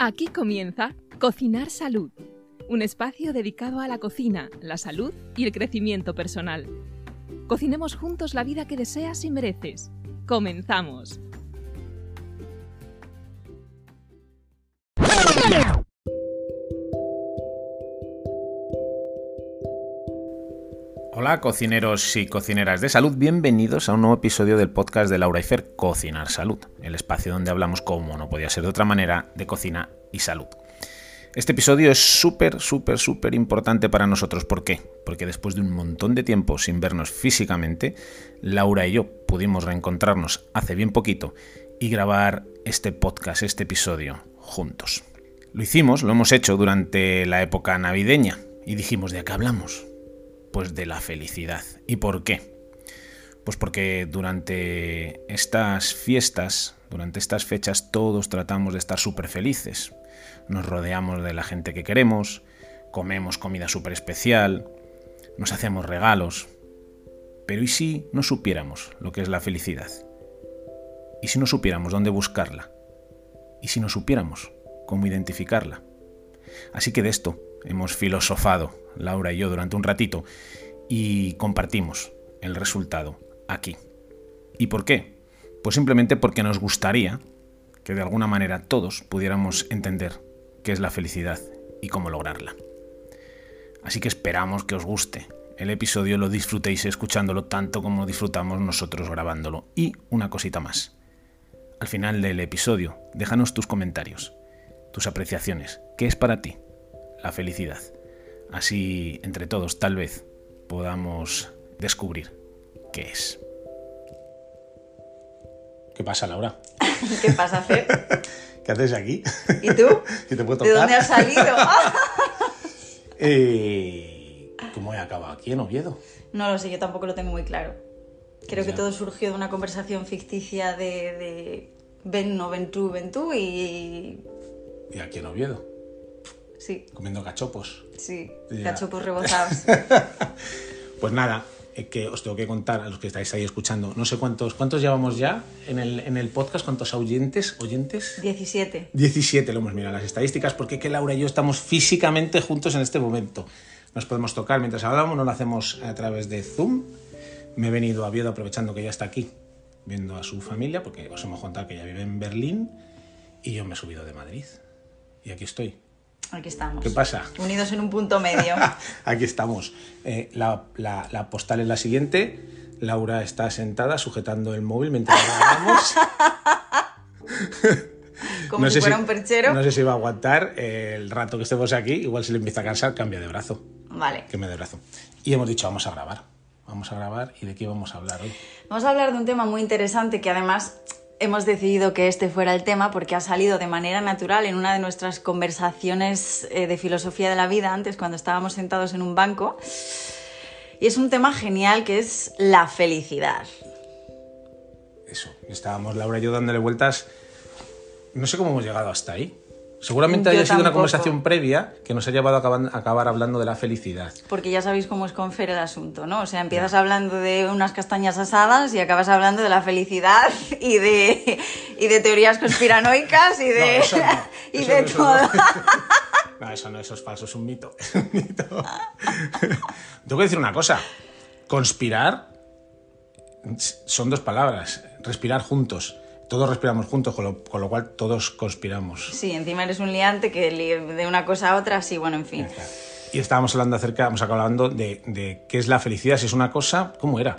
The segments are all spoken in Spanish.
Aquí comienza Cocinar Salud, un espacio dedicado a la cocina, la salud y el crecimiento personal. Cocinemos juntos la vida que deseas y mereces. Comenzamos. Hola cocineros y cocineras de salud, bienvenidos a un nuevo episodio del podcast de Laura Ifer Cocinar Salud, el espacio donde hablamos como no podía ser de otra manera de cocina y salud. Este episodio es súper, súper, súper importante para nosotros. ¿Por qué? Porque después de un montón de tiempo sin vernos físicamente, Laura y yo pudimos reencontrarnos hace bien poquito y grabar este podcast, este episodio, juntos. Lo hicimos, lo hemos hecho durante la época navideña y dijimos, ¿de qué hablamos? Pues de la felicidad. ¿Y por qué? Pues porque durante estas fiestas, durante estas fechas, todos tratamos de estar súper felices. Nos rodeamos de la gente que queremos, comemos comida súper especial, nos hacemos regalos. Pero ¿y si no supiéramos lo que es la felicidad? ¿Y si no supiéramos dónde buscarla? ¿Y si no supiéramos cómo identificarla? Así que de esto hemos filosofado, Laura y yo, durante un ratito y compartimos el resultado aquí. ¿Y por qué? Pues simplemente porque nos gustaría que de alguna manera todos pudiéramos entender qué es la felicidad y cómo lograrla. Así que esperamos que os guste el episodio, lo disfrutéis escuchándolo tanto como disfrutamos nosotros grabándolo. Y una cosita más. Al final del episodio, déjanos tus comentarios, tus apreciaciones. ¿Qué es para ti la felicidad? Así, entre todos, tal vez podamos descubrir qué es. ¿Qué pasa, Laura? ¿Qué pasa, Fer? ¿Qué haces aquí? ¿Y tú? ¿Y te puedo ¿De dónde has salido? Eh, ¿Cómo he acabado aquí en Oviedo? No lo sé, yo tampoco lo tengo muy claro. Creo que todo surgió de una conversación ficticia de, de ven, no, ven tú, ven tú y... Y aquí en Oviedo, Sí, comiendo cachopos. sí, Ya. cachopos rebozados. Pues nada, que os tengo que contar a los que estáis ahí escuchando. No sé cuántos, cuántos llevamos ya en el, en el podcast, cuántos oyentes, oyentes. 17. 17 lo hemos mirado las estadísticas, porque que Laura y yo estamos físicamente juntos en este momento. Nos podemos tocar mientras hablamos, no lo hacemos a través de Zoom. Me he venido a Oviedo aprovechando que ya está aquí, viendo a su familia, porque os hemos contado que ella vive en Berlín y yo me he subido de Madrid. Y aquí estoy. Aquí estamos. ¿Qué pasa? Unidos en un punto medio. Aquí estamos. Eh, la, la- la postal es la siguiente. Laura está sentada sujetando el móvil mientras grabamos. Como No si fuera un perchero. No sé si va a aguantar eh, el rato que estemos aquí. Igual si le empieza a cansar, cambia de brazo. Vale. Que me dé brazo. Y hemos dicho, vamos a grabar. Vamos a grabar. ¿Y de qué vamos a hablar hoy? Vamos a hablar de un tema muy interesante que además hemos decidido que este fuera el tema porque ha salido de manera natural en una de nuestras conversaciones eh, de filosofía de la vida antes cuando estábamos sentados en un banco. Y es un tema genial que es la felicidad. Eso. Estábamos Laura y yo dándole vueltas. No sé cómo hemos llegado hasta ahí. Seguramente Yo haya sido una conversación previa que nos ha llevado a acabar, a acabar hablando de la felicidad. Porque ya sabéis cómo es con Fer el asunto, ¿no? O sea, empiezas hablando de unas castañas asadas y acabas hablando de la felicidad y de, y de teorías conspiranoicas y de, No, eso no. y Eso de eso todo. no. No, eso no, eso es falso, es un mito. Es un mito. Tengo que decir una cosa. Conspirar son dos palabras. Respirar juntos. Todos respiramos juntos, con lo, con lo cual todos conspiramos. Sí, encima eres un liante que de una cosa a otra, sí, bueno, en fin. Y estábamos hablando acerca, hemos acabado hablando de, de qué es la felicidad, si es una cosa, ¿cómo era?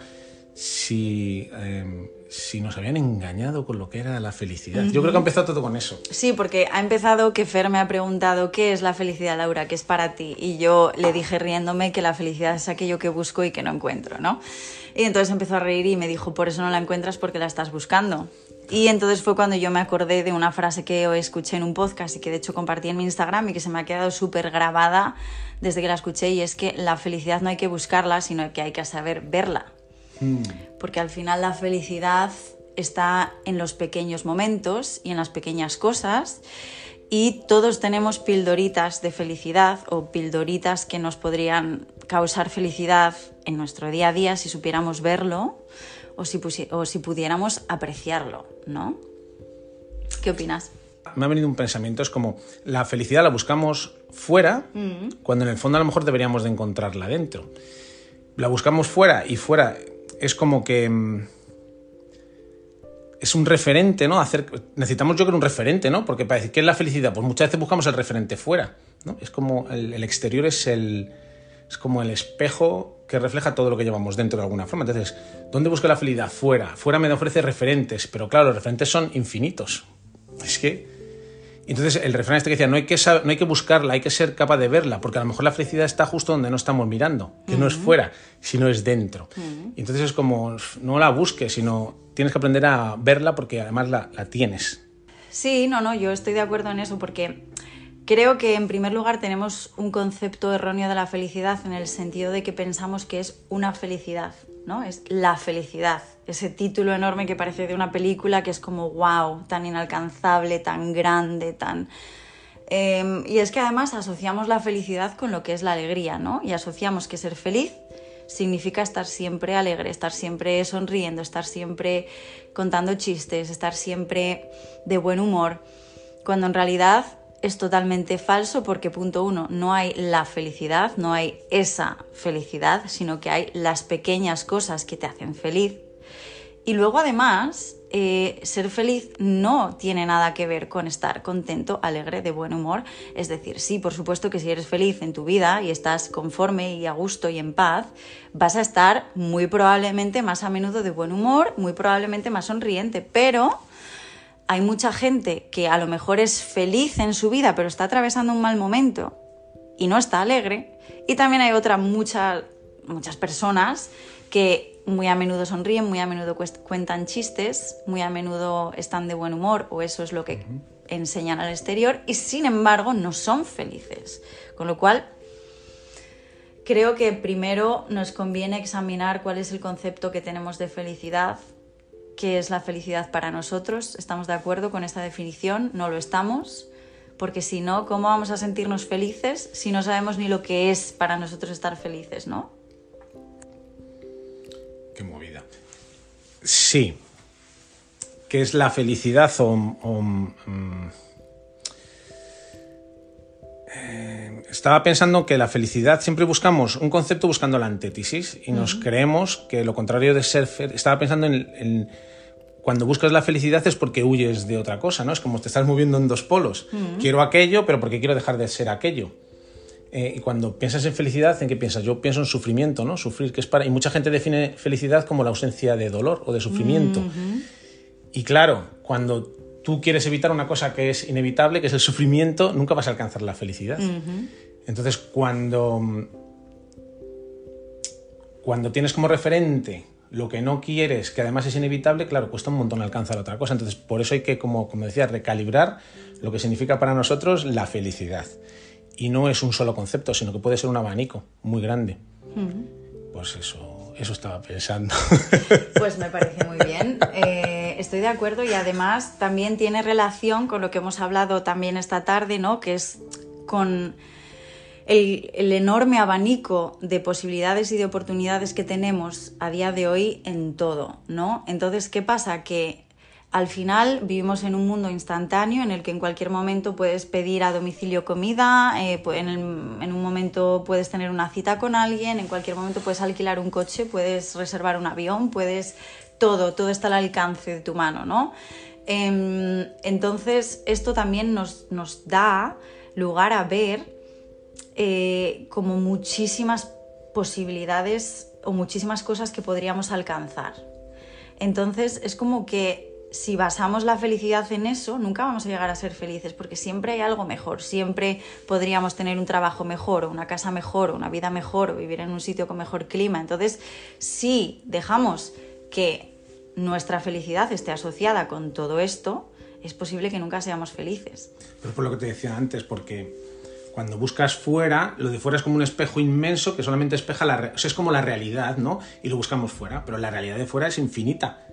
Si, eh, si nos habían engañado con lo que era la felicidad. Yo creo que ha empezado todo con eso. Sí, porque ha empezado que Fer me ha preguntado qué es la felicidad, Laura, qué es para ti. Y yo le dije riéndome que la felicidad es aquello que busco y que no encuentro, ¿no? Y entonces empezó a reír y me dijo, por eso no la encuentras porque la estás buscando. Y entonces fue cuando yo me acordé de una frase que escuché en un podcast y que de hecho compartí en mi Instagram y que se me ha quedado súper grabada desde que la escuché y es que la felicidad no hay que buscarla, sino que hay que saber verla. Porque al final la felicidad está en los pequeños momentos y en las pequeñas cosas. Y todos tenemos pildoritas de felicidad o pildoritas que nos podrían causar felicidad en nuestro día a día si supiéramos verlo o si, pusi- o si pudiéramos apreciarlo, ¿no? ¿Qué opinas? Me ha venido un pensamiento, es como la felicidad la buscamos fuera, cuando en el fondo a lo mejor deberíamos de encontrarla dentro. La buscamos fuera y fuera es como que mm, es un referente, ¿no? Hacer, necesitamos yo creo un referente, ¿no? Porque para decir qué es la felicidad, pues muchas veces buscamos el referente fuera, ¿no? Es como el, el exterior es el es como el espejo que refleja todo lo que llevamos dentro de alguna forma. Entonces, ¿dónde busco la felicidad? Fuera. Fuera me ofrece referentes, pero claro, los referentes son infinitos. Es que entonces el refrán este que decía, no hay que, no hay que buscarla, hay que ser capaz de verla, porque a lo mejor la felicidad está justo donde no estamos mirando, que no es fuera, sino es dentro. Entonces es como, no la busques, sino tienes que aprender a verla porque además la, la tienes. Sí, no, no, yo estoy de acuerdo en eso, porque creo que en primer lugar tenemos un concepto erróneo de la felicidad en el sentido de que pensamos que es una felicidad, ¿no? Es la felicidad ese título enorme que parece de una película que es como wow, tan inalcanzable, tan grande, tan... Em, y es que además asociamos la felicidad con lo que es la alegría, ¿no? Y asociamos que ser feliz significa estar siempre alegre, estar siempre sonriendo, estar siempre contando chistes, estar siempre de buen humor, cuando en realidad es totalmente falso porque punto uno, no hay la felicidad, no hay esa felicidad, sino que hay las pequeñas cosas que te hacen feliz y luego además, eh, ser feliz no tiene nada que ver con estar contento, alegre, de buen humor. Es decir, sí, por supuesto que si eres feliz en tu vida y estás conforme y a gusto y en paz, vas a estar muy probablemente más a menudo de buen humor, muy probablemente más sonriente, pero hay mucha gente que a lo mejor es feliz en su vida, pero está atravesando un mal momento y no está alegre. Y también hay otras muchas, muchas personas que muy a menudo sonríen, muy a menudo cuentan chistes, muy a menudo están de buen humor o eso es lo que enseñan al exterior y sin embargo no son felices. Con lo cual, creo que primero nos conviene examinar cuál es el concepto que tenemos de felicidad, qué es la felicidad para nosotros. ¿Estamos de acuerdo con esta definición? No lo estamos. Porque si no, ¿cómo vamos a sentirnos felices si no sabemos ni lo que es para nosotros estar felices, no? movida. Sí. ¿Qué es la felicidad o... Mm, eh, estaba pensando que la felicidad siempre buscamos un concepto buscando la antítesis y nos creemos que lo contrario de ser... Estaba pensando en, cuando buscas la felicidad es porque huyes de otra cosa, ¿no? Es como te estás moviendo en dos polos. Quiero aquello, pero porque quiero dejar de ser aquello. Eh, y cuando piensas en felicidad, ¿en qué piensas? Yo pienso en sufrimiento, ¿no? Sufrir, que es para... Y mucha gente define felicidad como la ausencia de dolor o de sufrimiento. Y claro, cuando tú quieres evitar una cosa que es inevitable, que es el sufrimiento, nunca vas a alcanzar la felicidad. Entonces, cuando... Cuando tienes como referente lo que no quieres, que además es inevitable, claro, cuesta un montón alcanzar otra cosa. Entonces, por eso hay que, como, como decía, recalibrar lo que significa para nosotros la felicidad y no es un solo concepto, sino que puede ser un abanico muy grande. Pues eso, eso estaba pensando. Pues me parece muy bien. Eh, estoy de acuerdo y además también tiene relación con lo que hemos hablado también esta tarde, ¿no? Que es con el, el, enorme abanico de posibilidades y de oportunidades que tenemos a día de hoy en todo, ¿no? Entonces, ¿qué pasa? Que al final vivimos en un mundo instantáneo en el que en cualquier momento puedes pedir a domicilio comida, eh, en, un momento puedes tener una cita con alguien, en cualquier momento puedes alquilar un coche, puedes reservar un avión, puedes todo, todo está al alcance de tu mano, ¿no? Em, entonces esto también nos, da lugar a ver eh, como muchísimas posibilidades o muchísimas cosas que podríamos alcanzar. Entonces es como que si basamos la felicidad en eso, nunca vamos a llegar a ser felices, porque siempre hay algo mejor, siempre podríamos tener un trabajo mejor, o una casa mejor, o una vida mejor, o vivir en un sitio con mejor clima. Entonces, si dejamos que nuestra felicidad esté asociada con todo esto, es posible que nunca seamos felices. Pero por lo que te decía antes, porque cuando buscas fuera, lo de fuera es como un espejo inmenso que solamente espeja la... Es como la realidad, ¿no? Y lo buscamos fuera, pero la realidad de fuera es infinita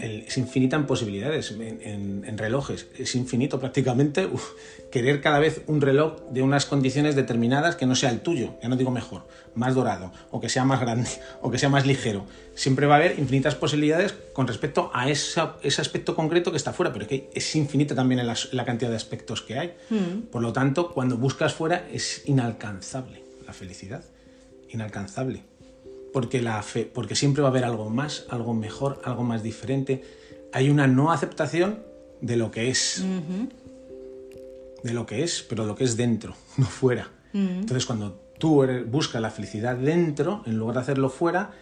es infinita en posibilidades, en, relojes. Es infinito prácticamente querer cada vez un reloj de unas condiciones determinadas que no sea el tuyo, ya no digo mejor, más dorado, o que sea más grande, o que sea más ligero. Siempre va a haber infinitas posibilidades con respecto a ese aspecto concreto que está fuera, pero es que es infinita también en la, cantidad de aspectos que hay. Mm. Por lo tanto, cuando buscas fuera es inalcanzable la felicidad, inalcanzable porque, la fe, porque siempre va a haber algo más, algo mejor, algo más diferente. Hay una no aceptación de lo que es. De lo que es, pero lo que es dentro, no fuera. Entonces, cuando tú buscas la felicidad dentro, en lugar de hacerlo fuera,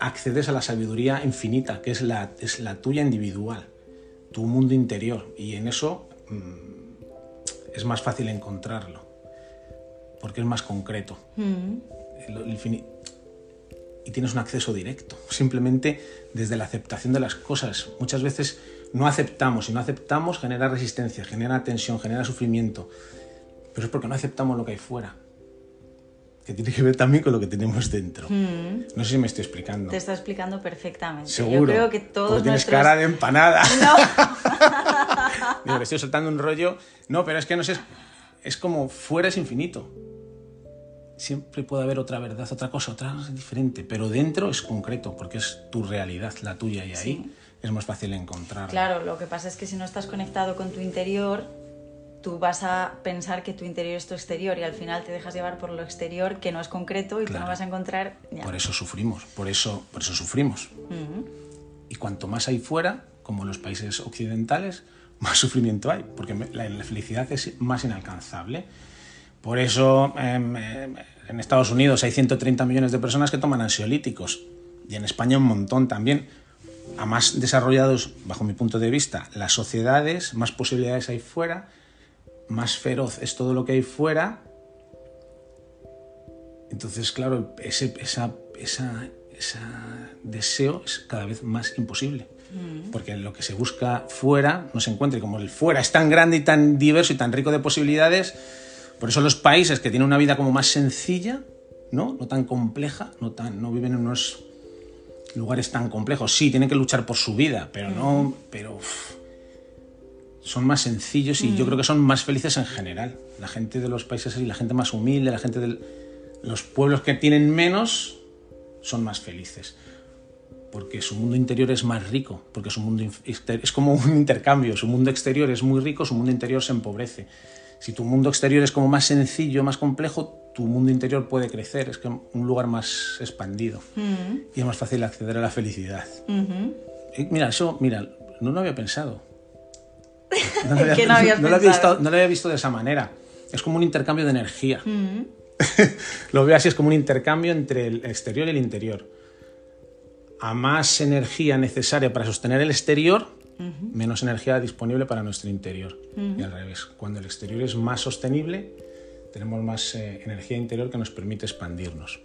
accedes a la sabiduría infinita, que es la, es la tuya individual, tu mundo interior. Y en eso mm, es más fácil encontrarlo, porque es más concreto. el, y tienes un acceso directo, simplemente desde la aceptación de las cosas. Muchas veces no aceptamos, y no aceptamos genera resistencia, genera tensión, genera sufrimiento, pero es porque no aceptamos lo que hay fuera, que tiene que ver también con lo que tenemos dentro. Mm. No sé si me estoy explicando. Te está explicando perfectamente. Seguro. Yo creo que todos tienes cara de empanada. No. Digo, le estoy soltando un rollo. No, pero es que no sé, es como fuera es infinito siempre puede haber otra verdad, otra cosa, otra diferente, pero dentro es concreto, porque es tu realidad, la tuya, y ahí es más fácil encontrar. Claro, lo que pasa es que si no estás conectado con tu interior, tú vas a pensar que tu interior es tu exterior y al final te dejas llevar por lo exterior que no es concreto y tú no vas a encontrar... Por eso sufrimos, por eso, por eso sufrimos. Y cuanto más hay fuera, como en los países occidentales, más sufrimiento hay, porque la felicidad es más inalcanzable. Por eso em, en Estados Unidos hay 130 millones de personas que toman ansiolíticos y en España un montón también. A más desarrollados, bajo mi punto de vista, las sociedades, más posibilidades hay fuera, más feroz es todo lo que hay fuera. Entonces, claro, ese esa, esa, deseo es cada vez más imposible. Mm. Porque lo que se busca fuera no se encuentra. Y como el fuera es tan grande y tan diverso y tan rico de posibilidades, por eso los países que tienen una vida como más sencilla, ¿no? No tan compleja, no, tan, no viven en unos lugares tan complejos. Sí, tienen que luchar por su vida, pero no. Pero. son más sencillos y yo mm. creo que son más felices en general. La gente de los países así, la gente más humilde, la gente de los pueblos que tienen menos, son más felices. Porque su mundo interior es más rico, porque su mundo es como un intercambio. Su mundo exterior es muy rico, su mundo interior se empobrece. Si tu mundo exterior es como más sencillo, más complejo, tu mundo interior puede crecer, es que un lugar más expandido mm. y es más fácil acceder a la felicidad. mira, eso, mira, no lo había pensado. No lo había, no, lo había visto, de esa manera. Es como un intercambio de energía. Mm. lo veo así, es como un intercambio entre el exterior y el interior. A más energía necesaria para sostener el exterior, menos energía disponible para nuestro interior. Y al revés, cuando el exterior es más sostenible, tenemos más eh, energía interior que nos permite expandirnos.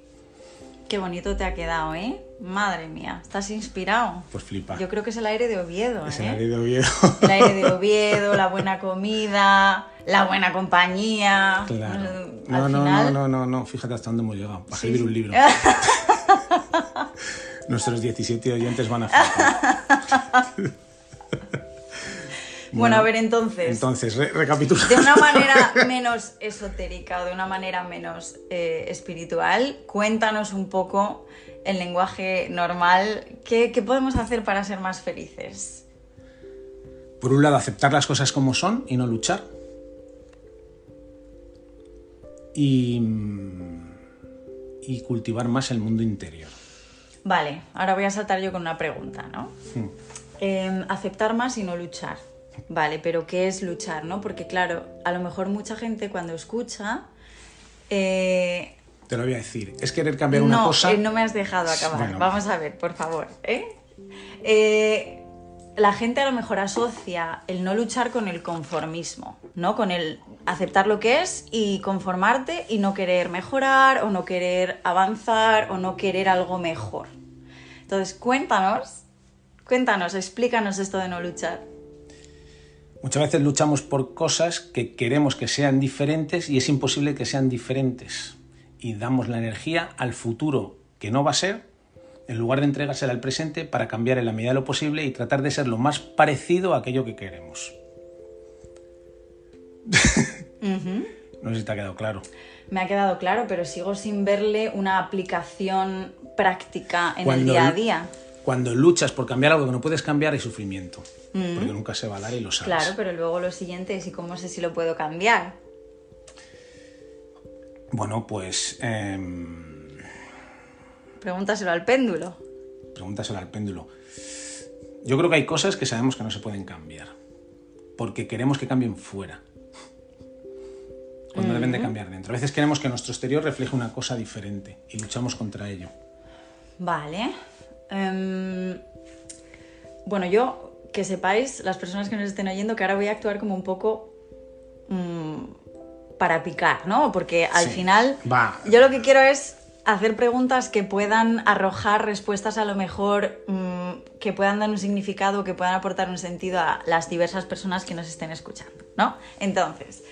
Qué bonito te ha quedado, ¿eh? Madre mía, ¿estás inspirado? Pues flipa. Yo creo que es el aire de Oviedo, Es el ¿eh? aire de Oviedo. El aire de Oviedo, la buena comida, la buena compañía. Claro. No, no, no, no, no, no, fíjate hasta dónde hemos llegado, para escribir un libro. Nuestros 17 oyentes van a flipar. Bueno, a ver, entonces. Entonces, recapitulando. De una manera menos esotérica o de una manera menos eh, espiritual, cuéntanos un poco en lenguaje normal ¿qué, podemos hacer para ser más felices. Por un lado, aceptar las cosas como son y no luchar. Y, y cultivar más el mundo interior. Vale, ahora voy a saltar yo con una pregunta, ¿no? Hmm. Em, aceptar más y no luchar. Vale, pero ¿qué es luchar, no? Porque claro, a lo mejor mucha gente cuando escucha... Eh, Te lo voy a decir. Es querer cambiar una cosa... Eh, no me has dejado acabar. Vamos a ver, por favor. ¿eh? la gente a lo mejor asocia el no luchar con el conformismo, ¿no? Con el aceptar lo que es y conformarte y no querer mejorar o no querer avanzar o no querer algo mejor. Entonces, cuéntanos, cuéntanos, explícanos esto de no luchar. Muchas veces luchamos por cosas que queremos que sean diferentes y es imposible que sean diferentes. Y damos la energía al futuro que no va a ser en lugar de entregársela al presente para cambiar en la medida de lo posible y tratar de ser lo más parecido a aquello que queremos. No sé si te ha quedado claro. Me ha quedado claro, pero sigo sin verle una aplicación práctica en el día a día. Cuando luchas por cambiar algo que no puedes cambiar hay sufrimiento, porque nunca se va a dar y lo sabes. Claro, pero luego lo siguiente es ¿y cómo sé si lo puedo cambiar? Bueno, pues... Em, Pregúntaselo al péndulo. Pregúntaselo al péndulo. Yo creo que hay cosas que sabemos que no se pueden cambiar, porque queremos que cambien fuera cuando deben de cambiar dentro. A veces queremos que nuestro exterior refleje una cosa diferente y luchamos contra ello. Vale. Em, bueno, yo, que sepáis, las personas que nos estén oyendo, que ahora voy a actuar como un poco mm, para picar, ¿no? Porque al final yo lo que quiero es hacer preguntas que puedan arrojar respuestas a lo mejor mm, que puedan dar un significado, que puedan aportar un sentido a las diversas personas que nos estén escuchando, ¿no? Entonces,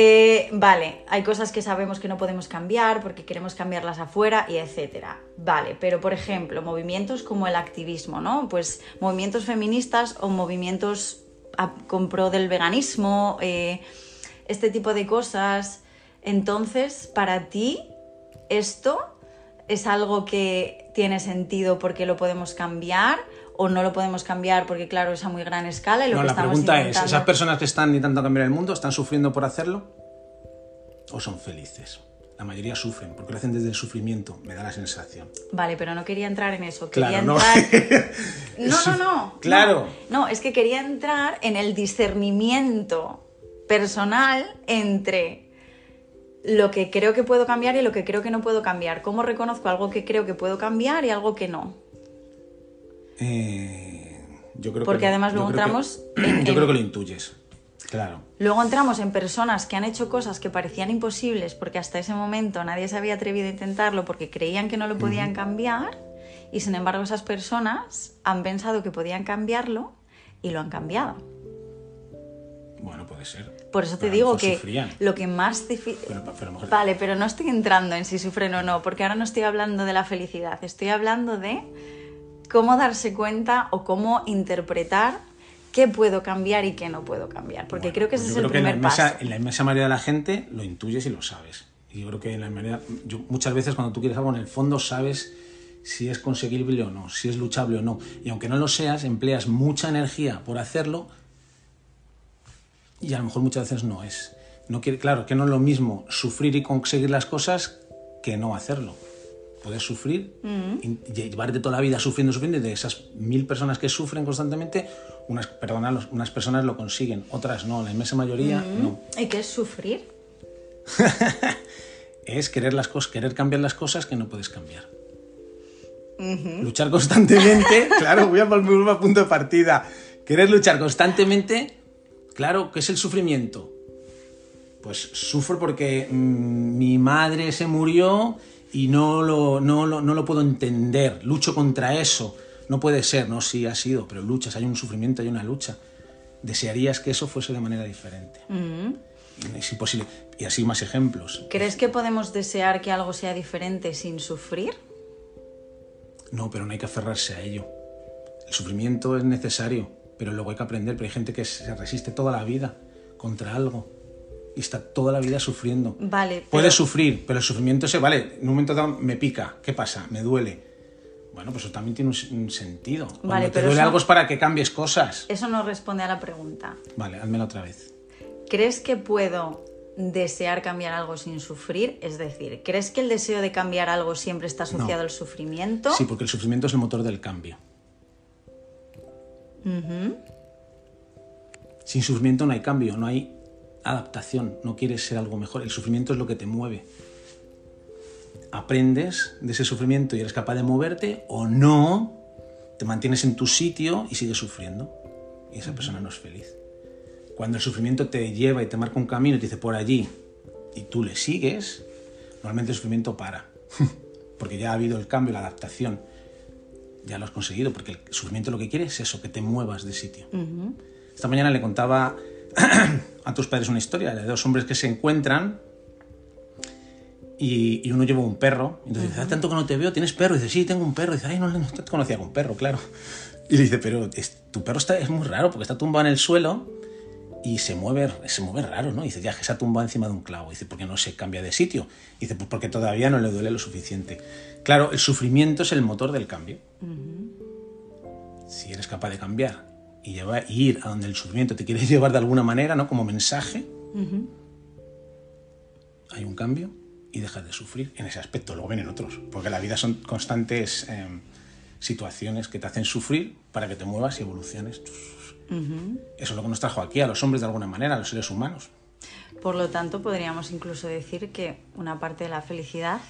eh, vale, hay cosas que sabemos que no podemos cambiar porque queremos cambiarlas afuera y etcétera. Vale, pero por ejemplo, movimientos como el activismo, ¿no? Pues movimientos feministas o movimientos con pro del veganismo, eh, este tipo de cosas. Entonces, para ti, esto es algo que tiene sentido porque lo podemos cambiar o no lo podemos cambiar porque, claro, es a muy gran escala. Y lo no, que la pregunta es, ¿esas personas que están intentando cambiar el mundo están sufriendo por hacerlo o son felices? La mayoría sufren, porque lo hacen desde el sufrimiento, me da la sensación. Vale, pero no quería entrar en eso. Quería entrar... no. no, no, Claro. no, es que quería entrar en el discernimiento personal entre lo que creo que puedo cambiar y lo que creo que no puedo cambiar. ¿Cómo reconozco algo que creo que puedo cambiar y algo que no? Eh, yo creo Porque además luego entramos... yo creo que lo intuyes, claro. Luego entramos en personas que han hecho cosas que parecían imposibles porque hasta ese momento nadie se había atrevido a intentarlo porque creían que no lo podían cambiar y sin embargo esas personas han pensado que podían cambiarlo y lo han cambiado. Bueno, puede ser. Por eso te digo que lo que más Vale, pero no estoy entrando en si sufren o no, porque ahora no estoy hablando de la felicidad, estoy hablando de cómo darse cuenta o cómo interpretar qué puedo cambiar y qué no puedo cambiar. Porque creo que ese pues es el primer en paso. En la inmensa mayoría de la gente lo intuyes y lo sabes. Y yo creo que en la mayoría, muchas veces cuando tú quieres algo en el fondo sabes si es conseguible o no, si es luchable o no. Y aunque no lo seas, empleas mucha energía por hacerlo y a lo mejor muchas veces no es. No quiere, claro, que no es lo mismo sufrir y conseguir las cosas que no hacerlo puedes sufrir y llevarte toda la vida sufriendo, sufriendo, y de esas mil personas que sufren constantemente, unas, perdona, unas personas lo consiguen, otras no, la inmensa mayoría no. ¿Y qué es sufrir? es querer, las cosas, querer cambiar las cosas que no puedes cambiar. Luchar constantemente, claro, voy a volver a punto de partida. Querer luchar constantemente, claro, ¿qué es el sufrimiento? Pues sufro porque mm, mi madre se murió y no lo, no, lo, no lo puedo entender, lucho contra eso. No puede ser, no, sí ha sido, pero luchas, hay un sufrimiento, hay una lucha. Desearías que eso fuese de manera diferente. Mm. Es imposible. Y así más ejemplos. ¿Crees que podemos desear que algo sea diferente sin sufrir? No, pero no hay que aferrarse a ello. El sufrimiento es necesario, pero luego hay que aprender. Pero hay gente que se resiste toda la vida contra algo y está toda la vida sufriendo. Vale. Puede sufrir, pero el sufrimiento se, vale, en un momento dado me pica, ¿qué pasa? Me duele. Bueno, pues eso también tiene un, sentido. Cuando vale, te duele algo es para que cambies cosas. Eso no responde a la pregunta. Vale, házmela otra vez. ¿Crees que puedo desear cambiar algo sin sufrir? Es decir, ¿crees que el deseo de cambiar algo siempre está asociado al sufrimiento? Sí, porque el sufrimiento es el motor del cambio. Sin sufrimiento no hay cambio, no hay adaptación, no quieres ser algo mejor, el sufrimiento es lo que te mueve. Aprendes de ese sufrimiento y eres capaz de moverte o no, te mantienes en tu sitio y sigues sufriendo. Y esa persona no es feliz. Cuando el sufrimiento te lleva y te marca un camino y te dice por allí y tú le sigues, normalmente el sufrimiento para. porque ya ha habido el cambio, la adaptación. Ya lo has conseguido, porque el sufrimiento lo que quiere es eso, que te muevas de sitio. Esta mañana le contaba a tus padres una historia de dos hombres que se encuentran y, uno lleva un perro. Entonces dice, hace tanto que no te veo, ¿tienes perro? Y dice, sí, tengo un perro. Y dice, ay, no, no te conocía con perro, claro. Y le dice, pero tu perro está, es muy raro porque está tumbado en el suelo y se mueve, se mueve raro, ¿no? Y dice, ya que se ha tumbado encima de un clavo. Y dice, ¿por qué no se cambia de sitio? Y dice, pues porque todavía no le duele lo suficiente. Claro, el sufrimiento es el motor del cambio. Si eres capaz de cambiar y llevar, ir a donde el sufrimiento te quiere llevar de alguna manera, ¿no? Como mensaje, hay un cambio y dejas de sufrir en ese aspecto. Luego vienen otros, porque la vida son constantes em, situaciones que te hacen sufrir para que te muevas y evoluciones. Eso es lo que nos trajo aquí a los hombres de alguna manera, a los seres humanos. Por lo tanto, podríamos incluso decir que una parte de la felicidad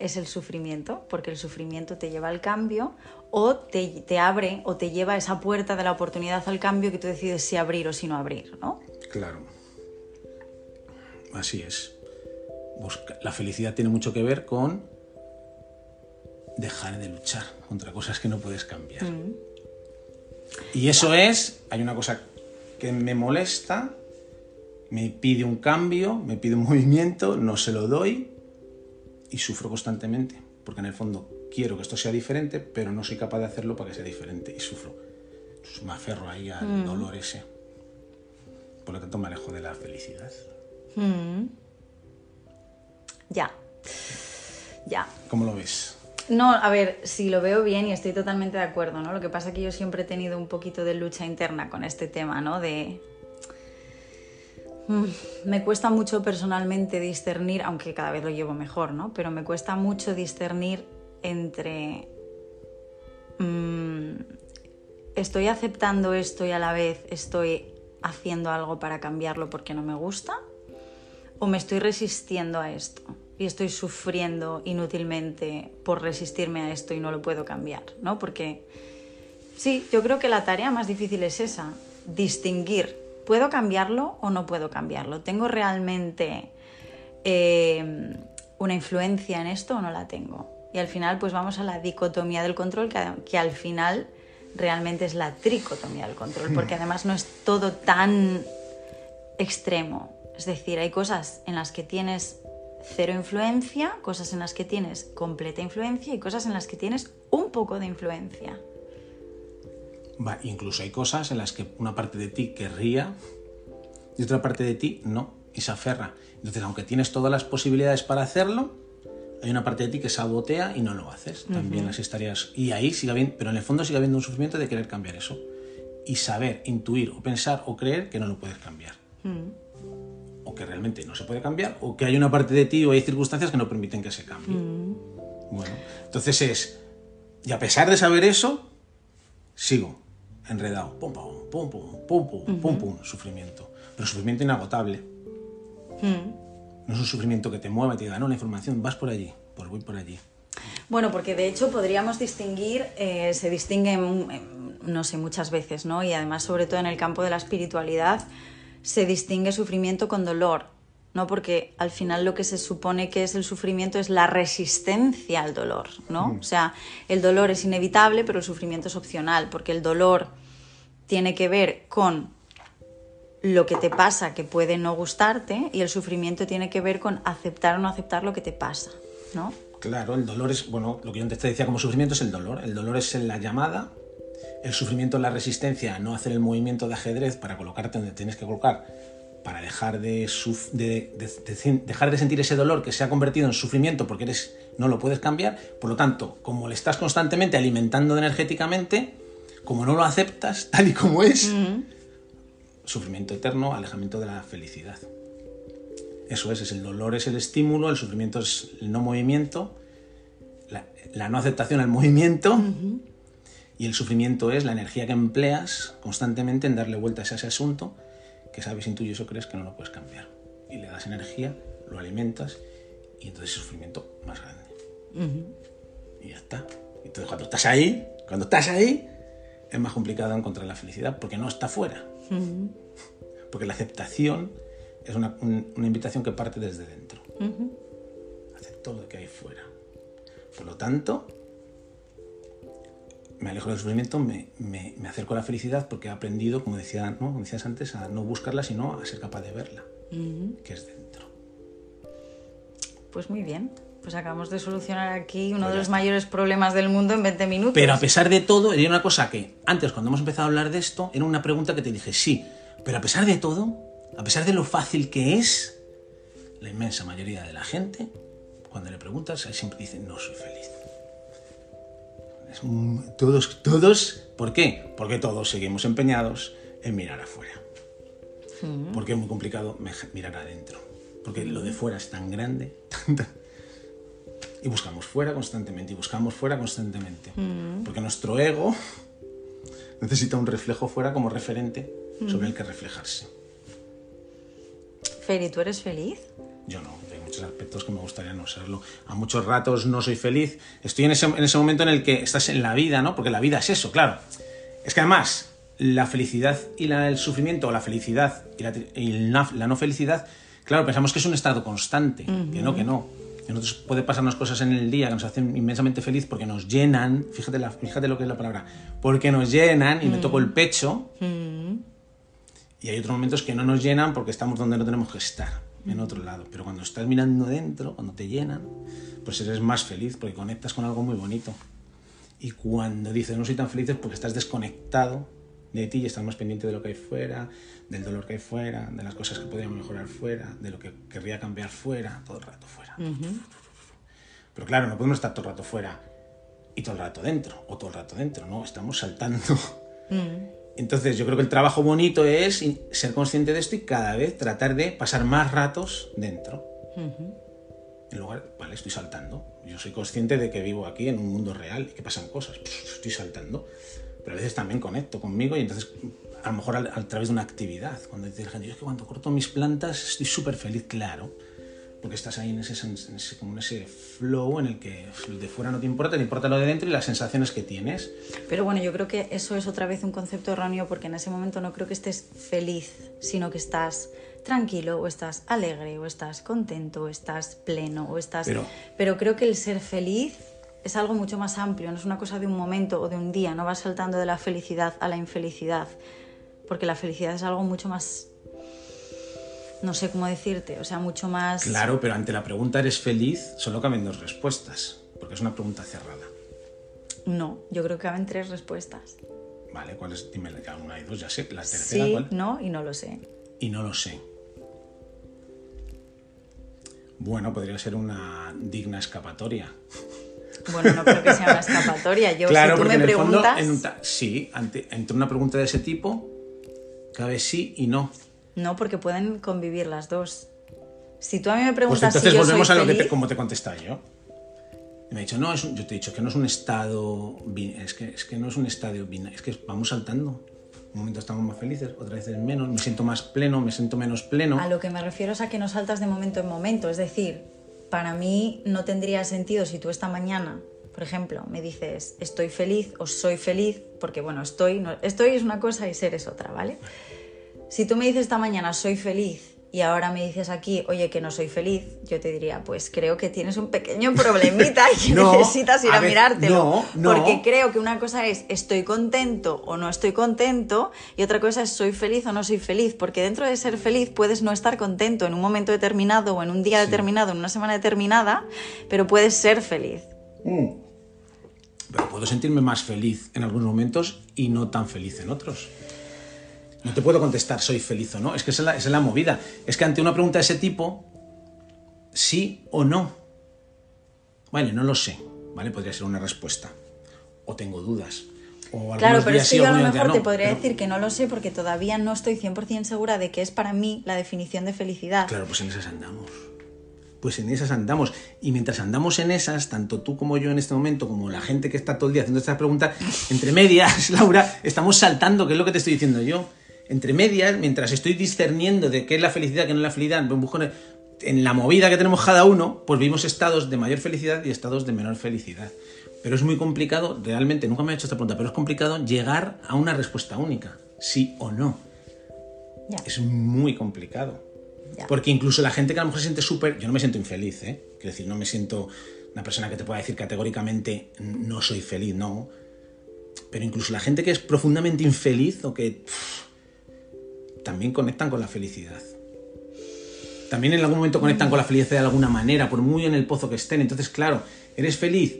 es el sufrimiento, porque el sufrimiento te lleva al cambio o te, te, abre o te lleva a esa puerta de la oportunidad al cambio que tú decides si abrir o si no abrir, ¿no? Claro. Así es. La felicidad tiene mucho que ver con dejar de luchar contra cosas que no puedes cambiar. Mm. Y eso es, hay una cosa que me molesta, me pide un cambio, me pide un movimiento, no se lo doy y sufro constantemente, porque en el fondo quiero que esto sea diferente, pero no soy capaz de hacerlo para que sea diferente y sufro. me aferro ahí al mm. dolor ese. Por lo tanto, me alejo de la felicidad. Mm. Ya. Ya. ¿Cómo lo ves? No, a ver, sí lo veo bien y estoy totalmente de acuerdo, ¿no? Lo que pasa es que yo siempre he tenido un poquito de lucha interna con este tema, ¿no? De... Mm, me cuesta mucho personalmente discernir, aunque cada vez lo llevo mejor, ¿no? Pero me cuesta mucho discernir entre... Mm, estoy aceptando esto y a la vez estoy haciendo algo para cambiarlo porque no me gusta o me estoy resistiendo a esto y estoy sufriendo inútilmente por resistirme a esto y no lo puedo cambiar, ¿no? Porque sí, yo creo que la tarea más difícil es esa, distinguir, ¿puedo cambiarlo o no puedo cambiarlo? ¿Tengo realmente eh, una influencia en esto o no la tengo? Y al final pues vamos a la dicotomía del control que, que al final realmente es la tricotomía del control, porque además no es todo tan extremo. Es decir, hay cosas en las que tienes cero influencia, cosas en las que tienes completa influencia y cosas en las que tienes un poco de influencia. Va, incluso hay cosas en las que una parte de ti querría y otra parte de ti no, y se aferra. Entonces, aunque tienes todas las posibilidades para hacerlo, hay una parte de ti que sabotea y no lo haces. También así estarías. Y ahí sigue habiendo, pero en el fondo sigue habiendo un sufrimiento de querer cambiar eso. Y saber, intuir o pensar o creer que no lo puedes cambiar que realmente no se puede cambiar o que hay una parte de ti o hay circunstancias que no permiten que se cambie. Mm. Bueno, entonces es, y a pesar de saber eso, sigo enredado, pum, pum, pum, pum, pum, pum, pum, sufrimiento. Pero sufrimiento inagotable. Mm. No es un sufrimiento que te mueva y te diga, no, la información, vas por allí, pues voy por allí. Bueno, porque de hecho podríamos distinguir, eh, se distingue, no sé, muchas veces, ¿no? Y además, sobre todo en el campo de la espiritualidad, se distingue sufrimiento con dolor, ¿no? Porque al final lo que se supone que es el sufrimiento es la resistencia al dolor, ¿no? Mm. O sea, el dolor es inevitable, pero el sufrimiento es opcional, porque el dolor tiene que ver con lo que te pasa que puede no gustarte y el sufrimiento tiene que ver con aceptar o no aceptar lo que te pasa, ¿no? Claro, el dolor es, bueno, lo que yo antes te decía como sufrimiento es el dolor. El dolor es la llamada el sufrimiento es la resistencia a no hacer el movimiento de ajedrez para colocarte donde tienes que colocar, para dejar de, dejar de sentir ese dolor que se ha convertido en sufrimiento porque eres, no lo puedes cambiar. Por lo tanto, como le estás constantemente alimentando energéticamente, como no lo aceptas tal y como es, sufrimiento eterno, alejamiento de la felicidad. Eso es, es el dolor es el estímulo, el sufrimiento es el no movimiento, la, no aceptación al movimiento. Y el sufrimiento es la energía que empleas constantemente en darle vueltas a ese asunto que sabes, intuyes o crees que no lo puedes cambiar. Y le das energía, lo alimentas y entonces el sufrimiento más grande. Y ya está. Entonces cuando estás ahí, cuando estás ahí, es más complicado encontrar la felicidad porque no está fuera. Porque la aceptación es una, invitación que parte desde dentro. Acepto lo que hay fuera. Por lo tanto, me alejo del sufrimiento, me, me, acerco a la felicidad porque he aprendido, como, decía, ¿no? decías antes, a no buscarla, sino a ser capaz de verla, que es dentro. Pues muy bien. Pues acabamos de solucionar aquí uno de los mayores problemas del mundo en 20 minutos. Pero a pesar de todo, era una cosa que antes, cuando hemos empezado a hablar de esto, era una pregunta que te dije, sí, pero a pesar de todo, a pesar de lo fácil que es, la inmensa mayoría de la gente, cuando le preguntas, siempre dice, no soy feliz. Es un- todos, todos, ¿por qué? Porque todos seguimos empeñados en mirar afuera. Porque es muy complicado mirar adentro. Porque lo de fuera es tan grande. y buscamos fuera constantemente. Y buscamos fuera constantemente. Porque nuestro ego necesita un reflejo fuera como referente sobre el que reflejarse. Feri, ¿tú eres feliz? Yo no, hay muchos aspectos que me gustaría no serlo. A muchos ratos no soy feliz. Estoy en ese, en ese momento en el que estás en la vida, ¿no? Porque la vida es eso, claro. Es que además, la felicidad y la- el sufrimiento, o la felicidad y, la, y la- la no felicidad, claro, pensamos que es un estado constante. Que no, que no. Que nosotros puede pasarnos cosas en el día que nos hacen inmensamente feliz porque nos llenan. Fíjate, la- fíjate lo que es la palabra. Porque nos llenan y me toco el pecho. Y hay otros momentos que no nos llenan porque estamos donde no tenemos que estar, en otro lado. Pero cuando estás mirando dentro, cuando te llenan, pues eres más feliz porque conectas con algo muy bonito. Y cuando dices no soy tan feliz es porque estás desconectado de ti y estás más pendiente de lo que hay fuera, del dolor que hay fuera, de las cosas que podrían mejorar fuera, de lo que querría cambiar fuera, todo el rato fuera. Pero claro, no podemos estar todo el rato fuera y todo el rato dentro, o todo el rato dentro, ¿no? Estamos saltando. Entonces yo creo que el trabajo bonito es ser consciente de esto y cada vez tratar de pasar más ratos dentro. En lugar, vale, estoy saltando. Yo soy consciente de que vivo aquí en un mundo real y que pasan cosas. Pff, Estoy saltando. Pero a veces también conecto conmigo y entonces a lo mejor al- a, través de una actividad. Cuando dice la gente, yo es que cuando corto mis plantas estoy súper feliz, claro. Porque estás ahí en ese, en ese- como en ese flow en el que lo de fuera no te importa, te importa lo de dentro y las sensaciones que tienes. Pero bueno, yo creo que eso es otra vez un concepto erróneo porque en ese momento no creo que estés feliz, sino que estás tranquilo o estás alegre o estás contento o estás pleno o estás... Pero- Pero creo que el ser feliz es algo mucho más amplio, no es una cosa de un momento o de un día, no vas saltando de la felicidad a la infelicidad, porque la felicidad es algo mucho más... No sé cómo decirte, o sea, mucho más... Claro, pero ante la pregunta ¿eres feliz? Solo caben dos respuestas, porque es una pregunta cerrada. No, yo creo que caben tres respuestas. Vale, ¿cuál es? Dime, ya una y dos, ya sé. La tercera, Sí, ¿cuál? no y no lo sé. Y no lo sé. Bueno, podría ser una digna escapatoria. Bueno, no creo que sea una escapatoria. Yo, claro, si tú porque me en el fondo, preguntas, en un sí, ante, entre una pregunta de ese tipo, cabe sí y no. No, porque pueden convivir las dos. Si tú a mí me Pues preguntas entonces si yo volvemos soy a lo que feliz, te, como te contestaba yo. Y me ha dicho, no, es un- yo te he dicho que no es un estado, es que, es que no es un estado binario, es que vamos saltando. Un momento estamos más felices, otra vez menos, me siento más pleno, me siento menos pleno. a lo que me refiero es a que no saltas de momento en momento. Es decir, para mí no tendría sentido si tú esta mañana, por ejemplo, me dices estoy feliz o soy feliz, porque bueno, estoy, no- estoy es una cosa y ser es otra, ¿vale? Si tú me dices esta mañana soy feliz y ahora me dices aquí, oye, que no soy feliz, yo te diría, pues creo que tienes un pequeño problemita y que No, necesitas ir a a, ver, mirártelo. no, no. Porque creo que una cosa es estoy contento o no estoy contento y otra cosa es soy feliz o no soy feliz. Porque dentro de ser feliz puedes no estar contento en un momento determinado o en un día determinado, en una semana determinada, pero puedes ser feliz. Pero puedo sentirme más feliz en algunos momentos y no tan feliz en otros. No te puedo contestar soy feliz o no. Es que esa es la, esa es la movida. Es que ante una pregunta de ese tipo, sí o no. Vale, no lo sé. ¿Vale? Podría ser una respuesta. O tengo dudas. O Claro, pero es sí, que yo a lo mejor te podría Pero- decir que no lo sé porque todavía no estoy 100% segura de que es para mí la definición de felicidad. Claro, pues en esas andamos. Pues en esas andamos. Y mientras andamos en esas, tanto tú como yo en este momento, como la gente que está todo el día haciendo estas preguntas, entre medias, Laura, estamos saltando, que es lo que te estoy diciendo yo. Entre medias, mientras estoy discerniendo de qué es la felicidad, qué no es la felicidad, en- en la movida que tenemos cada uno, pues vivimos estados de mayor felicidad y estados de menor felicidad. Pero es muy complicado, realmente, nunca me he hecho esta pregunta, pero es complicado llegar a una respuesta única, sí o no. Ya. Es muy complicado. Ya. Porque incluso la gente que a lo mejor se siente súper... Yo no me siento infeliz, ¿eh? Quiero decir, no me siento una persona que te pueda decir categóricamente no soy feliz, no. Pero incluso la gente que es profundamente infeliz o que pff, también conectan con la felicidad. también en algún momento conectan con la felicidad de alguna manera, por muy en el pozo que estén. Entonces, claro, ¿eres feliz?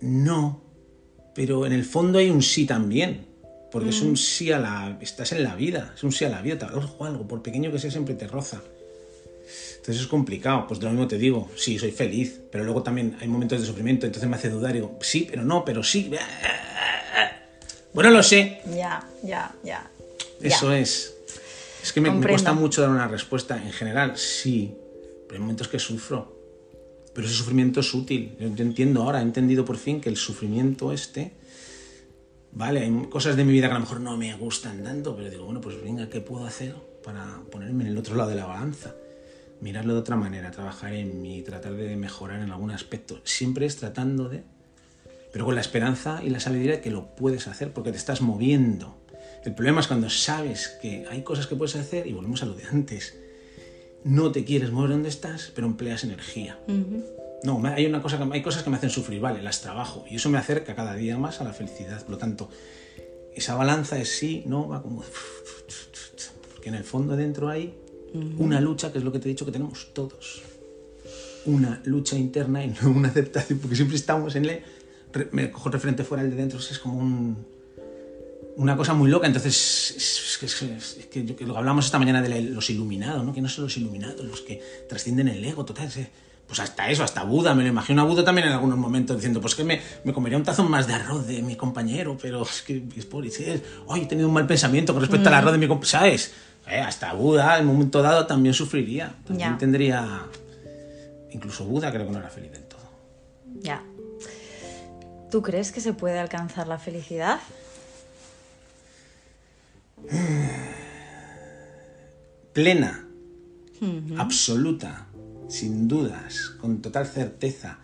No, pero en el fondo hay un sí también. Porque es un sí a la. Estás en la vida, es un sí a la vida. Te algo, por pequeño que sea, siempre te roza. Entonces es complicado. Pues de lo mismo te digo, sí, soy feliz, pero luego también hay momentos de sufrimiento, entonces me hace dudar. Digo, sí, pero no, pero sí. Bueno, lo sé. Ya, ya, ya. Eso es. Es que me, me, cuesta mucho dar una respuesta. En general, sí, pero hay momentos que sufro. Pero ese sufrimiento es útil. Yo entiendo ahora, he entendido por fin que el sufrimiento este Vale, hay cosas de mi vida que a lo mejor no me gustan tanto, pero digo, bueno, pues venga, ¿qué puedo hacer para ponerme en el otro lado de la balanza? Mirarlo de otra manera, trabajar en mí, tratar de mejorar en algún aspecto. Siempre es tratando de... Pero con la esperanza y la sabiduría de que lo puedes hacer porque te estás moviendo. El problema es cuando sabes que hay cosas que puedes hacer y volvemos a lo de antes. No te quieres mover donde estás, pero empleas energía. No, hay, una cosa hay cosas que me hacen sufrir, vale, las trabajo. Y eso me acerca cada día más a la felicidad. Por lo tanto, esa balanza es sí, no, va como... Porque en el fondo dentro hay una lucha, que es lo que te he dicho que tenemos todos. Una lucha interna y no una aceptación, porque siempre estamos en el... Me cojo el referente fuera, el de dentro, es como un, una cosa muy loca. Entonces, es, que, lo que hablamos esta mañana de los iluminados, ¿no? que no son los iluminados, los que trascienden el ego total pues hasta eso, hasta Buda, me lo imagino a Buda también en algunos momentos diciendo, pues que me, me comería un tazón más de arroz de mi compañero, pero es que es por hoy he tenido un mal pensamiento con respecto al arroz de mi compañero, ¿sabes? Eh, hasta Buda en un momento dado también sufriría, también tendría, incluso Buda creo que no era feliz del todo. Ya. ¿Tú crees que se puede alcanzar la felicidad? Plena, absoluta sin dudas, con total certeza.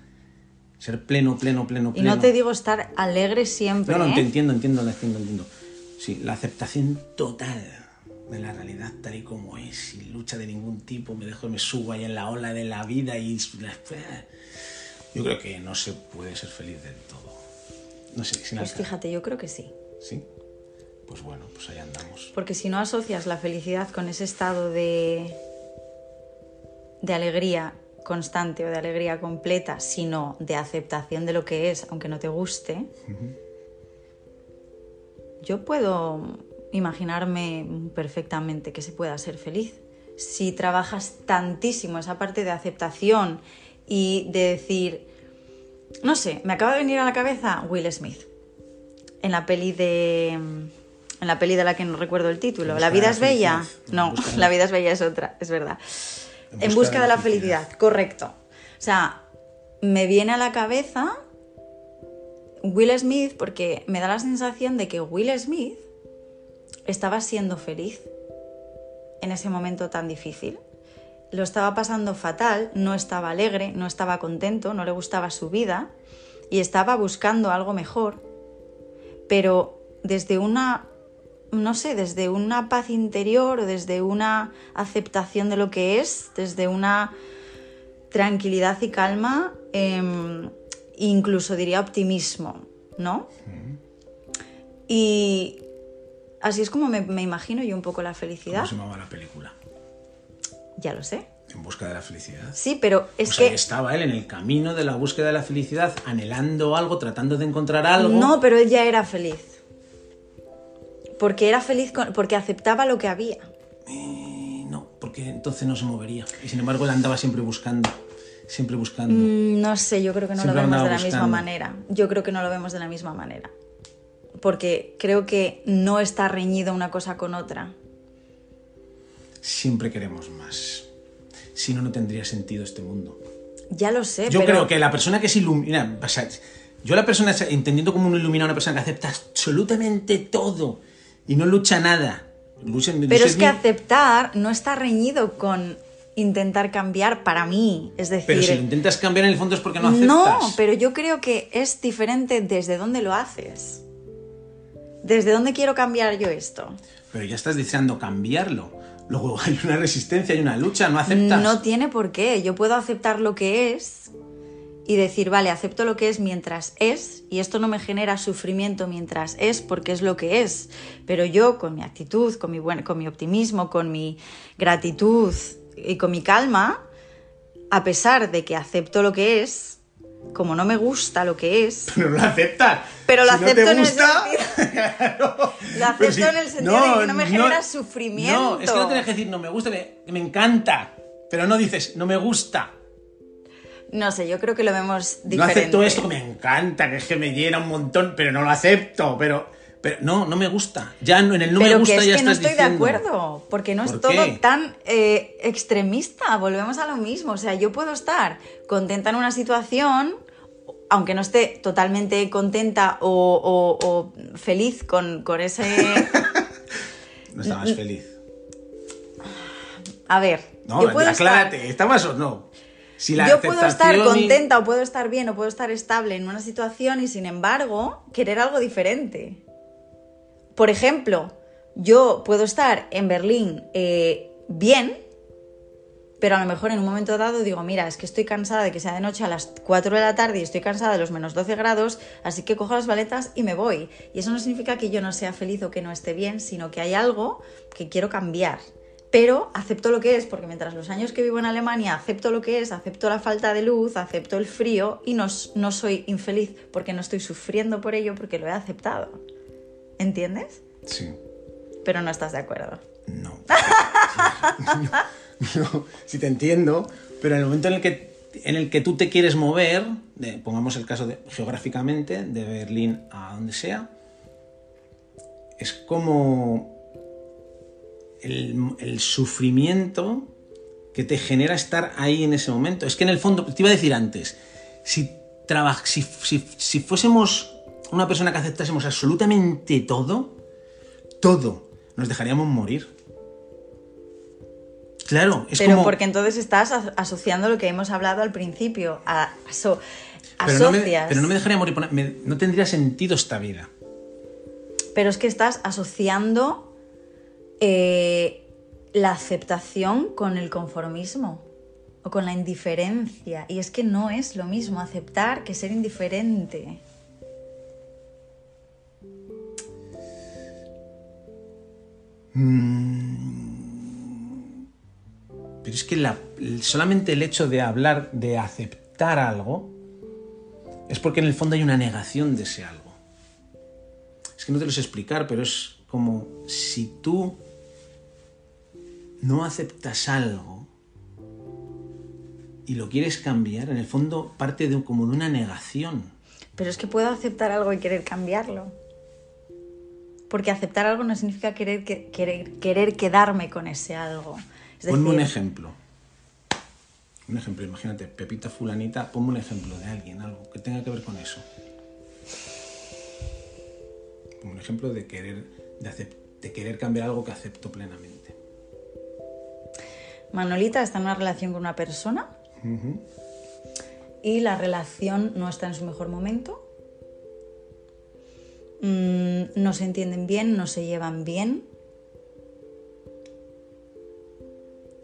Ser pleno, pleno, pleno, pleno. Y no te digo estar alegre siempre. No, no, te ¿eh? entiendo, entiendo, entiendo, entiendo. Sí, la aceptación total de la realidad tal y como es, sin lucha de ningún tipo, me dejo, me subo ahí en la ola de la vida y... Yo creo que no se puede ser feliz del todo. No sé, sin Pues fíjate, yo creo que sí. ¿Sí? Pues bueno, pues ahí andamos. Porque si no asocias la felicidad con ese estado de de alegría constante o de alegría completa, sino de aceptación de lo que es, aunque no te guste, yo puedo imaginarme perfectamente que se pueda ser feliz. Si trabajas tantísimo esa parte de aceptación y de decir, no sé, me acaba de venir a la cabeza Will Smith en la peli de en la peli de la que no recuerdo el título, La vida es bella. No, La vida es bella es otra, es verdad. En busca, de, la felicidad. correcto. O sea, me viene a la cabeza Will Smith porque me da la sensación de que Will Smith estaba siendo feliz en ese momento tan difícil. Lo estaba pasando fatal, no estaba alegre, no estaba contento, no le gustaba su vida y estaba buscando algo mejor, pero desde una no sé, desde una paz interior o desde una aceptación de lo que es, desde una tranquilidad y calma, em, incluso diría optimismo, ¿no? Y así es como me, imagino yo un poco la felicidad. ¿Cómo se llamaba la película? Ya lo sé. En busca de la felicidad. Sí, pero es que. Estaba él en el camino de la búsqueda de la felicidad, anhelando algo, tratando de encontrar algo. No, pero él ya era feliz porque era feliz, porque aceptaba lo que había. Eh, no, porque entonces no se movería. Y sin embargo él andaba siempre buscando, siempre buscando. Mm, no sé, yo creo que no lo vemos de la misma manera. Yo creo que no lo vemos de la misma manera. Porque creo que no está reñido una cosa con otra. Siempre queremos más. Si no, no tendría sentido este mundo. Ya lo sé. Yo creo que la persona que se ilumina. Yo la persona, entendiendo como uno ilumina a una persona que acepta absolutamente todo y no lucha nada. Pero es que aceptar no está reñido con intentar cambiar para mí. Es decir. Pero si lo intentas cambiar en el fondo es porque no aceptas. No, pero yo creo que es diferente desde dónde lo haces. ¿Desde dónde quiero cambiar yo esto? Pero ya estás deseando cambiarlo. Luego hay una resistencia, hay una lucha, no aceptas. No tiene por qué. Yo puedo aceptar lo que es y decir, vale, acepto lo que es mientras es y esto no me genera sufrimiento mientras es porque es lo que es. Pero yo con mi actitud, con mi, buen, con mi optimismo, con mi gratitud y con mi calma, a pesar de que acepto lo que es, como no me gusta lo que es. Pero lo aceptas. Pero lo Si no acepto te en el gusta, sentido. claro. Lo acepto si- en el sentido de que no me genera sufrimiento. No, es que no tienes que decir no me gusta, me, me encanta. Pero no dices no me gusta. No sé, yo creo que lo vemos No diferente. acepto esto me encanta, que es que me llena un montón, pero no lo acepto. Pero, pero no, no me gusta. Ya no- en el no Pero me gusta que es ya que no estoy de acuerdo, porque no es ¿Por todo qué? tan eh, extremista, volvemos a lo mismo, o sea, yo puedo estar contenta en una situación, aunque no esté totalmente contenta o, o- o feliz con, con ese... No estabas feliz. A ver, No, yo puedo estar... aclárate, ¿estabas o no? Si la Yo puedo estar y- contenta o puedo estar bien o puedo estar estable en una situación y sin embargo querer algo diferente. Por ejemplo, yo puedo estar en Berlín eh, bien, pero a lo mejor en un momento dado digo, mira, es que estoy cansada de que sea de noche a las 4 de la tarde y estoy cansada de los menos 12 grados, así que cojo las maletas y me voy. Y eso no significa que yo no sea feliz o que no esté bien, sino que hay algo que quiero cambiar. Pero acepto lo que es, porque mientras los años que vivo en Alemania acepto lo que es, acepto la falta de luz, acepto el frío y no, no soy infeliz porque no estoy sufriendo por ello porque lo he aceptado. ¿Entiendes? Sí. Pero no estás de acuerdo. No. No, sí te entiendo, pero en el momento en el que, en el que tú te quieres mover, de- pongamos el caso de, geográficamente, de Berlín a donde sea, es como el, el sufrimiento que te genera estar ahí en ese momento. Es que en el fondo, te iba a decir antes, si, traba- si, si, si fuésemos una persona que aceptásemos absolutamente todo, todo, nos dejaríamos morir. Claro, es Pero como... porque entonces estás as- asociando lo que hemos hablado al principio. A, aso- pero, no me, asocias. pero no me dejaría morir, me- no tendría sentido esta vida. Pero es que estás asociando eh, la aceptación con el conformismo o con la indiferencia. Y es que no es lo mismo aceptar que ser indiferente. Pero es que la- solamente el hecho de hablar, de aceptar algo, es porque en el fondo hay una negación de ese algo. Es que no te lo sé explicar, pero es como si tú no aceptas algo y lo quieres cambiar, en el fondo parte de, como de una negación. Pero es que puedo aceptar algo y querer cambiarlo. Porque aceptar algo no significa querer, que- querer, querer quedarme con ese algo. Es Ponme un ejemplo. Un ejemplo, imagínate, Pepita Fulanita, ponme un ejemplo de alguien, algo que tenga que ver con eso. Ponme un ejemplo de querer, de, de querer cambiar algo que acepto plenamente. Manolita está en una relación con una persona y la relación no está en su mejor momento. Mm, no se entienden bien, no se llevan bien.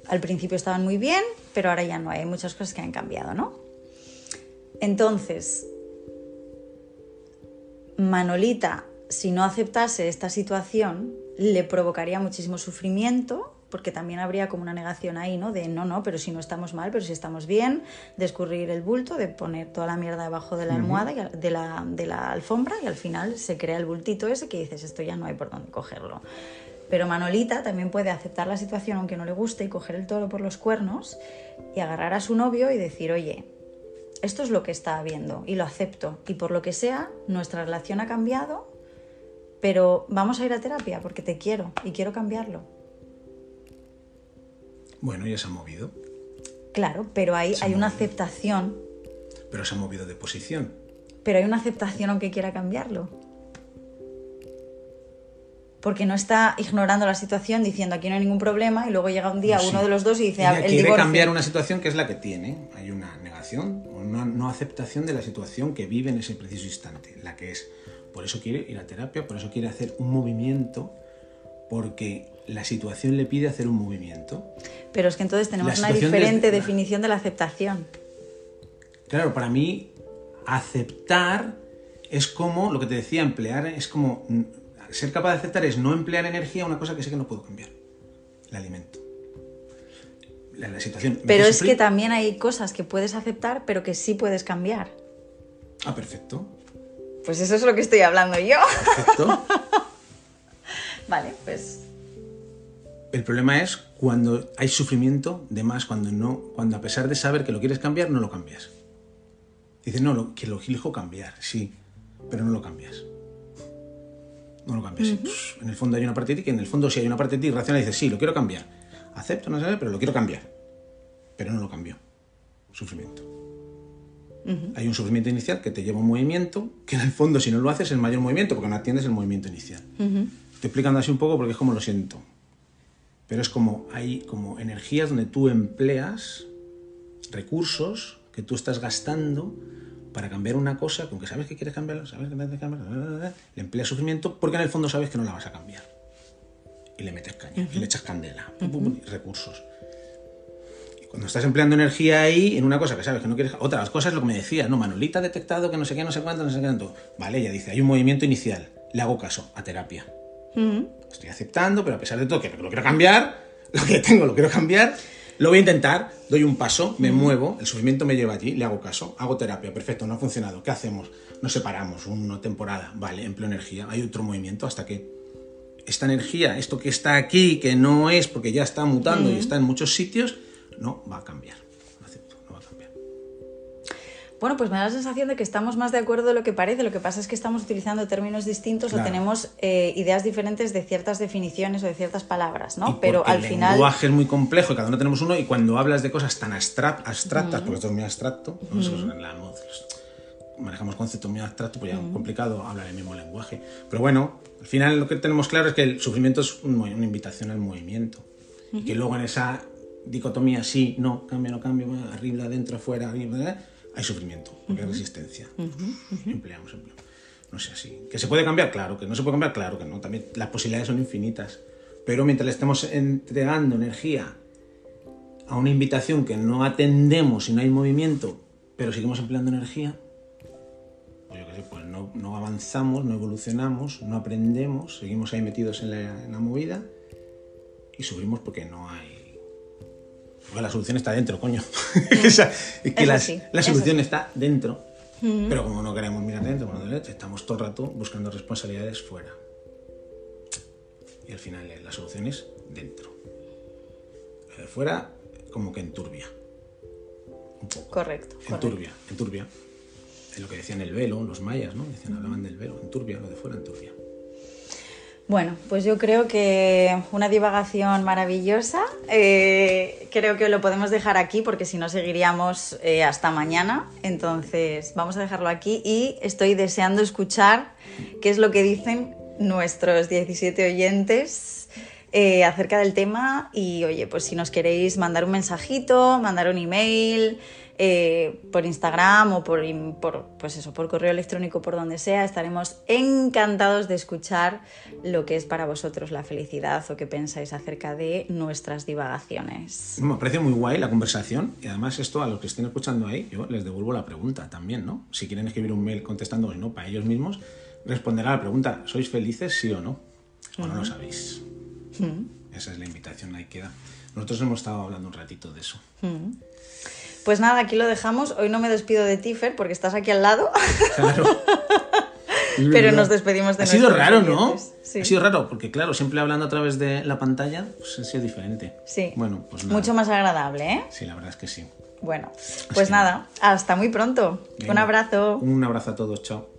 Al principio estaban muy bien, pero ahora ya no hay muchas cosas que han cambiado, ¿no? Entonces, Manolita, si no aceptase esta situación, le provocaría muchísimo sufrimiento, porque también habría como una negación ahí, ¿no? De no, no, pero si no estamos mal, pero si estamos bien, de escurrir el bulto, de poner toda la mierda debajo de la almohada, y de, la, de la alfombra, y al final se crea el bultito ese que dices, esto ya no hay por dónde cogerlo. Pero Manolita también puede aceptar la situación aunque no le guste y coger el toro por los cuernos y agarrar a su novio y decir, oye, esto es lo que está habiendo y lo acepto. Y por lo que sea, nuestra relación ha cambiado, pero vamos a ir a terapia porque te quiero y quiero cambiarlo. Bueno, ya se ha movido, Claro, pero hay, hay una aceptación, pero se ha movido de posición. pero hay una aceptación aunque quiera cambiarlo. Porque no está ignorando la situación diciendo aquí no hay ningún problema y luego llega un día uno de los dos y dice Ella el quiere divorcio. cambiar una situación que es la que tiene. Hay una negación, una no aceptación de la situación que vive en ese preciso instante, la que es. Por eso quiere ir a terapia, por eso quiere hacer un movimiento, porque la situación le pide hacer un movimiento. Pero es que entonces tenemos una de- diferente definición de la aceptación. Claro, para mí, aceptar es como, lo que te decía, emplear, es como, mm, ser capaz de aceptar es no emplear energía a una cosa que sé que no puedo cambiar. El alimento. La, la situación. ¿Me Pero es que también hay cosas que puedes aceptar, pero que sí puedes cambiar. Ah, perfecto. Pues eso es lo que estoy hablando yo. Perfecto. vale, pues El problema es cuando hay sufrimiento de más, cuando no, cuando a pesar de saber que lo quieres cambiar, no lo cambias. Dices, no, lo, que lo elijo cambiar, sí, pero no lo cambias. No lo cambias. En el fondo hay una parte de ti que en el fondo si hay una parte de ti racional y dices, sí, lo quiero cambiar. Acepto, no sé, pero lo quiero cambiar. Pero no lo cambio. Sufrimiento. Hay un sufrimiento inicial que te lleva a un movimiento, que en el fondo si no lo haces es el mayor movimiento, porque no atiendes el movimiento inicial. Estoy explicando así un poco porque es como lo siento. Pero es como hay como energías donde tú empleas recursos que tú estás gastando para cambiar una cosa, con que sabes que quieres cambiarla, sabes que quieres cambiarla, le empleas sufrimiento porque en el fondo sabes que no la vas a cambiar. Y le metes caña, y le echas candela, pum, pum, recursos. Cuando estás empleando energía ahí en una cosa que sabes que no quieres... Otras cosas, lo que me decía, no, Manolita ha detectado que no sé qué, no sé cuánto, no sé qué tanto. Vale, ella dice, hay un movimiento inicial, le hago caso, a terapia estoy aceptando, pero a pesar de todo, que lo quiero cambiar, lo que tengo lo quiero cambiar, lo voy a intentar, doy un paso, me muevo, el sufrimiento me lleva allí, le hago caso, hago terapia, perfecto, no ha funcionado, ¿qué hacemos? Nos separamos, una temporada, vale, empleo energía, hay otro movimiento hasta que esta energía, esto que está aquí, que no es porque ya está mutando y está en muchos sitios, no va a cambiar, lo acepto, no va a cambiar. Bueno, pues me da la sensación de que estamos más de acuerdo de lo que parece. Lo que pasa es que estamos utilizando términos distintos Claro. o tenemos eh, ideas diferentes de ciertas definiciones o de ciertas palabras, Y ¿no? Pero al el final. lenguaje es muy complejo y cada uno tenemos uno y cuando hablas de cosas tan abstract- abstractas, porque esto es muy abstracto, la mod- manejamos conceptos muy abstractos, pues ya es complicado hablar el mismo lenguaje. Pero bueno, al final lo que tenemos claro es que el sufrimiento es un una invitación al movimiento. Y que luego en esa dicotomía sí, no, cambio, no cambio, arriba, adentro, afuera, arriba, hay sufrimiento, porque hay resistencia. Empleamos, empleamos. No sé así. ¿Que se puede cambiar? Claro. ¿Que no se puede cambiar? Claro que no. También las posibilidades son infinitas. Pero mientras le estemos entregando energía a una invitación que no atendemos y no hay movimiento, pero seguimos empleando energía, pues yo qué sé, pues no, no avanzamos, no evolucionamos, no aprendemos, seguimos ahí metidos en la, en la movida y sufrimos porque no hay... Porque la solución está dentro, coño. O sea, es que la, sí, la eso solución sí. está dentro. Pero como no queremos mirar dentro, estamos todo el rato buscando responsabilidades fuera. Y al final eh, la solución es dentro. Lo de fuera, como que enturbia. Un poco. Correcto. correcto. Enturbia, enturbia. Es lo que decían el velo, los mayas, ¿no? Decían, hablaban del velo, enturbia, lo de fuera, enturbia. Bueno, pues yo creo que una divagación maravillosa. Eh, creo que lo podemos dejar aquí porque si no seguiríamos eh, hasta mañana. Entonces vamos a dejarlo aquí y estoy deseando escuchar qué es lo que dicen nuestros 17 oyentes eh, acerca del tema. Y oye, pues si nos queréis mandar un mensajito, mandar un email. Eh, por Instagram o por, por, pues eso, por correo electrónico, por donde sea, estaremos encantados de escuchar lo que es para vosotros la felicidad o qué pensáis acerca de nuestras divagaciones. Me parece muy guay la conversación y además esto a los que estén escuchando ahí, yo les devuelvo la pregunta también, ¿no? Si quieren escribir un mail contestando no para ellos mismos, responderá a la pregunta, ¿sois felices sí o no? O no lo sabéis. Esa es la invitación, ahí queda. Nosotros hemos estado hablando un ratito de eso. Pues nada, aquí lo dejamos. Hoy no me despido de ti, Fer, porque estás aquí al lado. Claro. Pero nos despedimos de Ha sido raro, ¿no? Sí. Ha sido raro, porque claro, siempre hablando a través de la pantalla, pues ha sido diferente. Sí. Bueno, pues nada. Mucho más agradable, ¿eh? Sí, la verdad es que sí. Bueno, pues nada, hasta muy pronto. Un abrazo. Un abrazo a todos, chao.